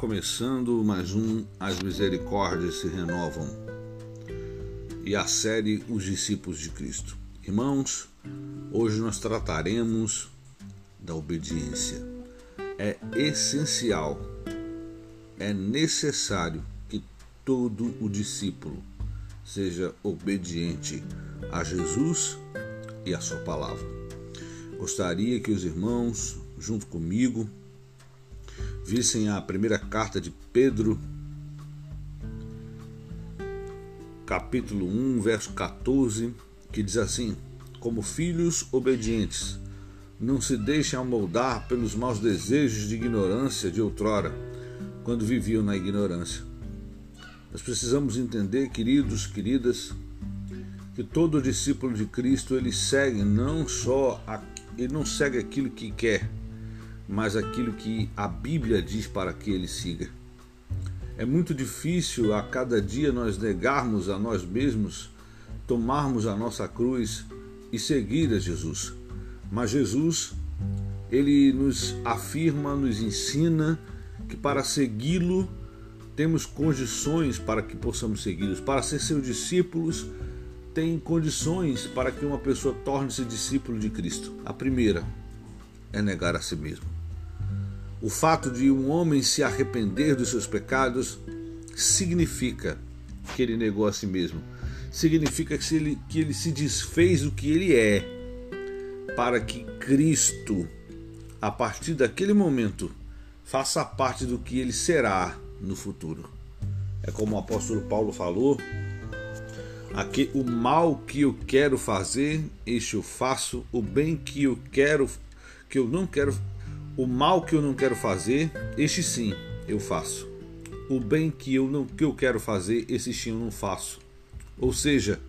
começando mais um As Misericórdias se Renovam e a série Os Discípulos de Cristo. Irmãos, hoje nós trataremos da obediência. É essencial, é necessário que todo o discípulo seja obediente a Jesus e a Sua palavra. Gostaria que os irmãos, junto comigo, vissem a primeira carta de Pedro, capítulo 1, verso 14, que diz assim: Como filhos obedientes, não se deixem amoldar pelos maus desejos de ignorância de outrora, quando viviam na ignorância. Nós precisamos entender, queridos, queridas, que todo discípulo de Cristo ele segue não só a, ele não segue aquilo que quer, mas aquilo que a Bíblia diz para que ele siga. É muito difícil a cada dia nós negarmos a nós mesmos, tomarmos a nossa cruz e seguir a Jesus. Mas Jesus, ele nos afirma, nos ensina que para segui-lo temos condições para que possamos segui-los. Para ser seus discípulos, tem condições para que uma pessoa torne-se discípulo de Cristo. A primeira é negar a si mesmo. O fato de um homem se arrepender dos seus pecados significa que ele negou a si mesmo. Significa que ele, que ele se desfez do que ele é, para que Cristo, a partir daquele momento, faça parte do que ele será no futuro. É como o apóstolo Paulo falou: aqui, o mal que eu quero fazer, este eu faço, o bem que eu quero, que eu não quero o mal que eu não quero fazer, este sim eu faço. O bem que eu não que eu quero fazer, esse sim eu não faço. Ou seja,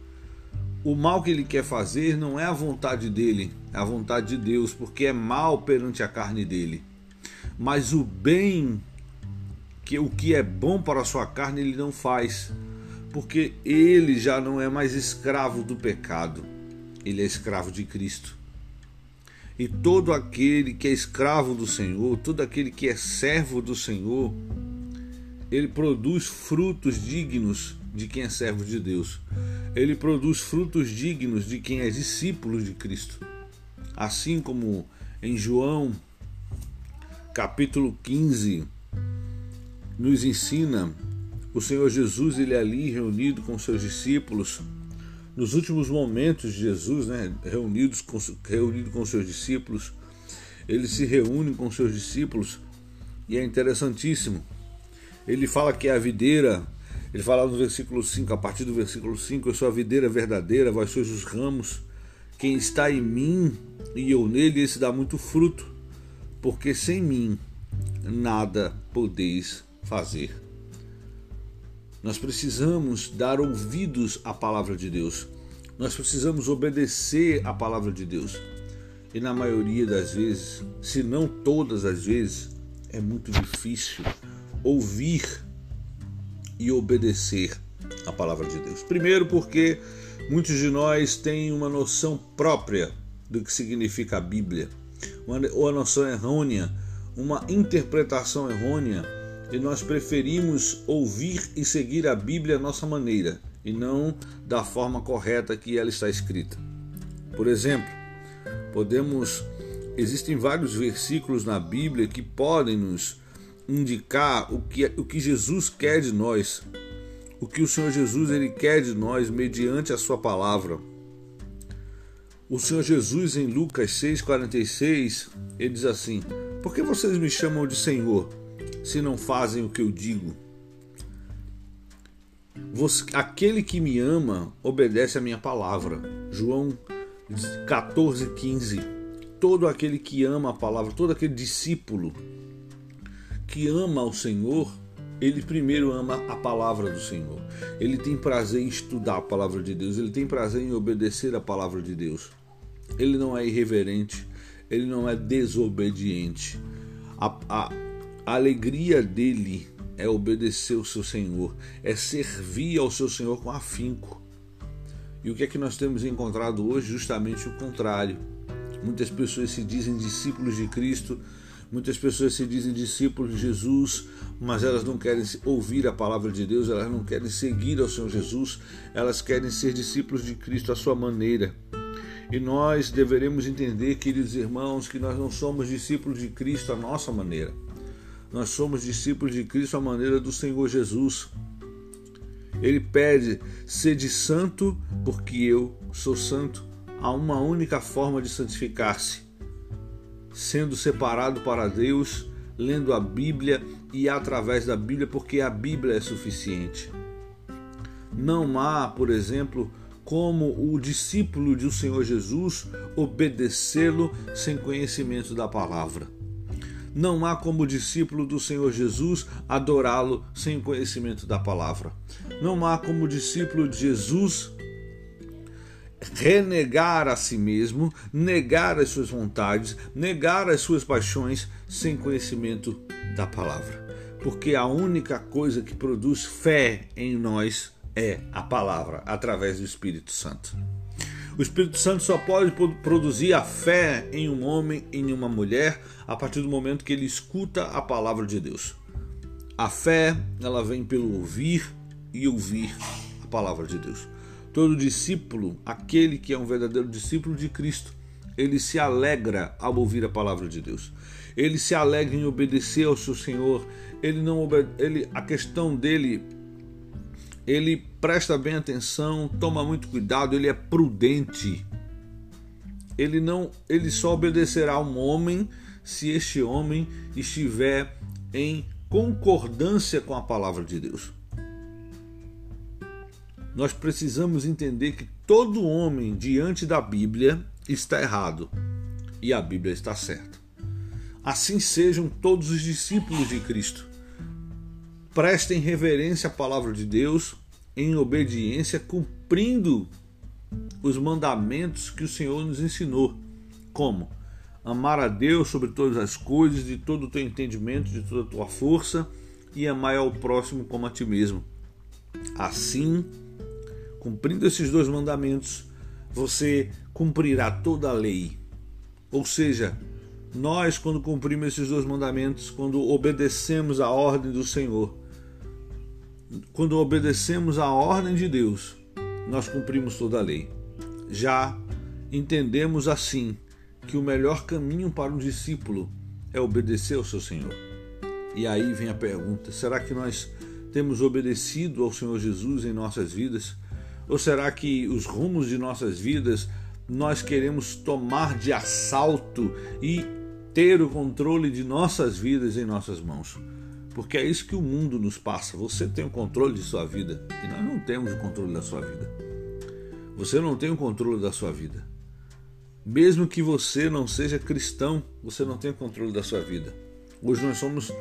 o mal que ele quer fazer não é a vontade dele, é a vontade de Deus, porque é mal perante a carne dele. Mas o bem que o que é bom para a sua carne ele não faz, porque ele já não é mais escravo do pecado. Ele é escravo de Cristo. E todo aquele que é escravo do Senhor, todo aquele que é servo do Senhor, ele produz frutos dignos de quem é servo de Deus. Ele produz frutos dignos de quem é discípulo de Cristo. Assim como em João, capítulo 15, nos ensina o Senhor Jesus, ele é ali reunido com seus discípulos, nos últimos momentos de Jesus, né, reunidos com, reunido com seus discípulos, ele se reúne com seus discípulos e é interessantíssimo. Ele fala que é a videira, ele fala no versículo 5, a partir do versículo 5, eu sou a videira verdadeira, vós sois os ramos. Quem está em mim e eu nele, esse dá muito fruto, porque sem mim nada podeis fazer. Nós precisamos dar ouvidos à palavra de Deus. Nós precisamos obedecer à palavra de Deus. E na maioria das vezes, se não todas as vezes, é muito difícil ouvir e obedecer à palavra de Deus. Primeiro, porque muitos de nós têm uma noção própria do que significa a Bíblia, ou a noção errônea, uma interpretação errônea e nós preferimos ouvir e seguir a Bíblia à nossa maneira e não da forma correta que ela está escrita. Por exemplo, podemos existem vários versículos na Bíblia que podem nos indicar o que, o que Jesus quer de nós, o que o Senhor Jesus ele quer de nós mediante a sua palavra. O Senhor Jesus em Lucas 6:46, ele diz assim: "Por que vocês me chamam de Senhor, se não fazem o que eu digo. Você, aquele que me ama obedece a minha palavra. João 14, 15. Todo aquele que ama a palavra, todo aquele discípulo que ama o Senhor, ele primeiro ama a palavra do Senhor. Ele tem prazer em estudar a palavra de Deus, ele tem prazer em obedecer a palavra de Deus. Ele não é irreverente, ele não é desobediente. A, a, a alegria dele é obedecer o seu Senhor, é servir ao seu Senhor com afinco. E o que é que nós temos encontrado hoje? Justamente o contrário. Muitas pessoas se dizem discípulos de Cristo, Muitas pessoas se dizem discípulos de Jesus, mas elas não querem ouvir a palavra de Deus, elas não querem seguir ao Senhor Jesus, elas querem ser discípulos de Cristo à sua maneira. E nós deveremos entender, queridos irmãos, que nós não somos discípulos de Cristo à nossa maneira. Nós somos discípulos de Cristo à maneira do Senhor Jesus. Ele pede: sede santo, porque eu sou santo. Há uma única forma de santificar-se: sendo separado para Deus, lendo a Bíblia e através da Bíblia, porque a Bíblia é suficiente. Não há, por exemplo, como o discípulo do Senhor Jesus obedecê-lo sem conhecimento da palavra. Não há como discípulo do Senhor Jesus adorá-lo sem conhecimento da palavra. Não há como discípulo de Jesus renegar a si mesmo, negar as suas vontades, negar as suas paixões sem conhecimento da palavra. Porque a única coisa que produz fé em nós é a palavra, através do Espírito Santo. O Espírito Santo só pode produzir a fé em um homem, em uma mulher, a partir do momento que ele escuta a palavra de Deus. A fé, ela vem pelo ouvir e ouvir a palavra de Deus. Todo discípulo, aquele que é um verdadeiro discípulo de Cristo, ele se alegra ao ouvir a palavra de Deus. Ele se alegra em obedecer ao seu Senhor. Ele não ele a questão dele ele presta bem atenção, toma muito cuidado, ele é prudente. Ele não, ele só obedecerá a um homem se este homem estiver em concordância com a palavra de Deus. Nós precisamos entender que todo homem diante da Bíblia está errado e a Bíblia está certa. Assim sejam todos os discípulos de Cristo prestem reverência à palavra de Deus em obediência, cumprindo os mandamentos que o Senhor nos ensinou. Como? Amar a Deus sobre todas as coisas, de todo o teu entendimento, de toda a tua força, e amar ao próximo como a ti mesmo. Assim, cumprindo esses dois mandamentos, você cumprirá toda a lei. Ou seja, nós, quando cumprimos esses dois mandamentos, quando obedecemos a ordem do Senhor, quando obedecemos a ordem de Deus, nós cumprimos toda a lei. Já entendemos assim que o melhor caminho para um discípulo é obedecer ao seu Senhor. E aí vem a pergunta: será que nós temos obedecido ao Senhor Jesus em nossas vidas? Ou será que os rumos de nossas vidas nós queremos tomar de assalto e ter o controle de nossas vidas em nossas mãos? Porque é isso que o mundo nos passa. Você tem o controle de sua vida e nós não temos o controle da sua vida. Você não tem o controle da sua vida. Mesmo que você não seja cristão, você não tem o controle da sua vida. Hoje nós somos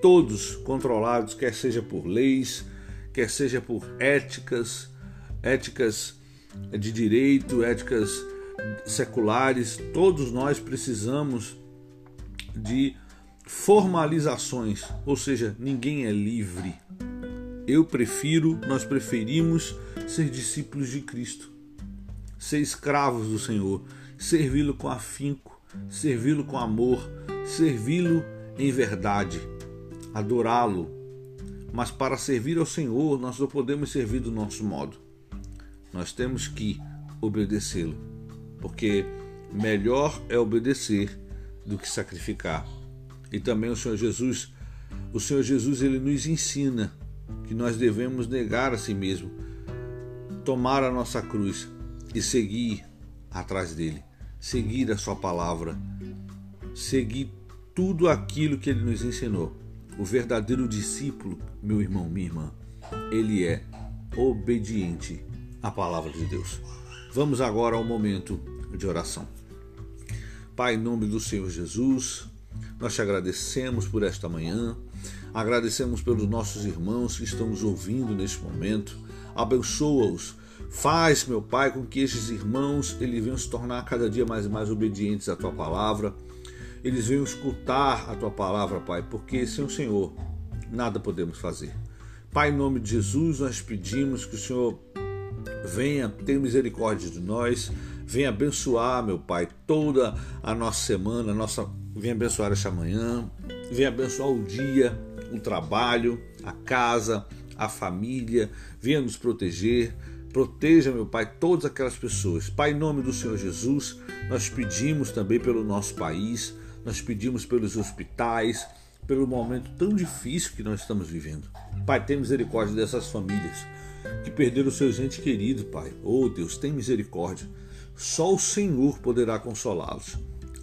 todos controlados, quer seja por leis, quer seja por éticas, éticas de direito, éticas seculares. Todos nós precisamos de formalizações, ou seja, ninguém é livre. Eu prefiro, nós preferimos ser discípulos de Cristo, ser escravos do Senhor, servi-lo com afinco, servi-lo com amor, servi-lo em verdade, adorá-lo. Mas para servir ao Senhor, nós não podemos servir do nosso modo. Nós temos que obedecê-lo, porque melhor é obedecer do que sacrificar e também o Senhor Jesus, o Senhor Jesus ele nos ensina que nós devemos negar a si mesmo, tomar a nossa cruz e seguir atrás dele, seguir a sua palavra, seguir tudo aquilo que ele nos ensinou. O verdadeiro discípulo, meu irmão, minha irmã, ele é obediente à palavra de Deus. Vamos agora ao momento de oração. Pai, em nome do Senhor Jesus, nós te agradecemos por esta manhã, agradecemos pelos nossos irmãos que estão nos ouvindo neste momento. Abençoa-os. Faz, meu Pai, com que estes irmãos eles venham se tornar cada dia mais e mais obedientes à tua palavra. Eles venham escutar a tua palavra, Pai, porque sem o Senhor nada podemos fazer. Pai, em nome de Jesus, nós pedimos que o Senhor venha ter misericórdia de nós, venha abençoar, meu Pai, toda a nossa semana, a nossa venha abençoar esta manhã, venha abençoar o dia, o trabalho, a casa, a família, venha nos proteger. Proteja, meu Pai, todas aquelas pessoas. Pai, em nome do Senhor Jesus, nós pedimos também pelo nosso país, nós pedimos pelos hospitais, pelo momento tão difícil que nós estamos vivendo. Pai, tem misericórdia dessas famílias que perderam seus entes queridos, Pai. Oh Deus, tem misericórdia. Só o Senhor poderá consolá-los.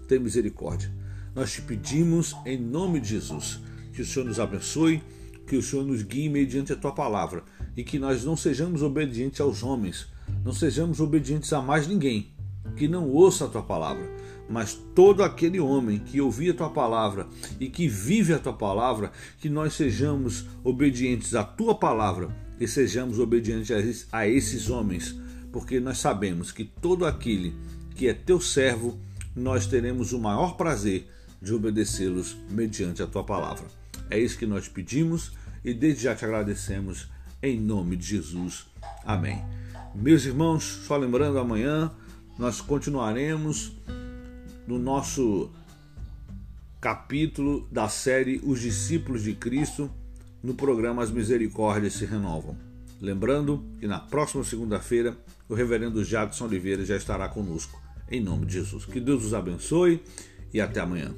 Tem misericórdia. Nós te pedimos em nome de Jesus que o Senhor nos abençoe, que o Senhor nos guie mediante a tua palavra e que nós não sejamos obedientes aos homens, não sejamos obedientes a mais ninguém, que não ouça a tua palavra, mas todo aquele homem que ouvir a tua palavra e que vive a tua palavra, que nós sejamos obedientes à tua palavra e sejamos obedientes a esses homens, porque nós sabemos que todo aquele que é teu servo, nós teremos o maior prazer de obedecê-los mediante a tua palavra. É isso que nós pedimos e desde já te agradecemos em nome de Jesus. Amém. Meus irmãos, só lembrando, amanhã nós continuaremos no nosso capítulo da série Os Discípulos de Cristo no programa As Misericórdias se Renovam. Lembrando que na próxima segunda-feira o reverendo Jadson Oliveira já estará conosco. Em nome de Jesus. Que Deus os abençoe e até amanhã.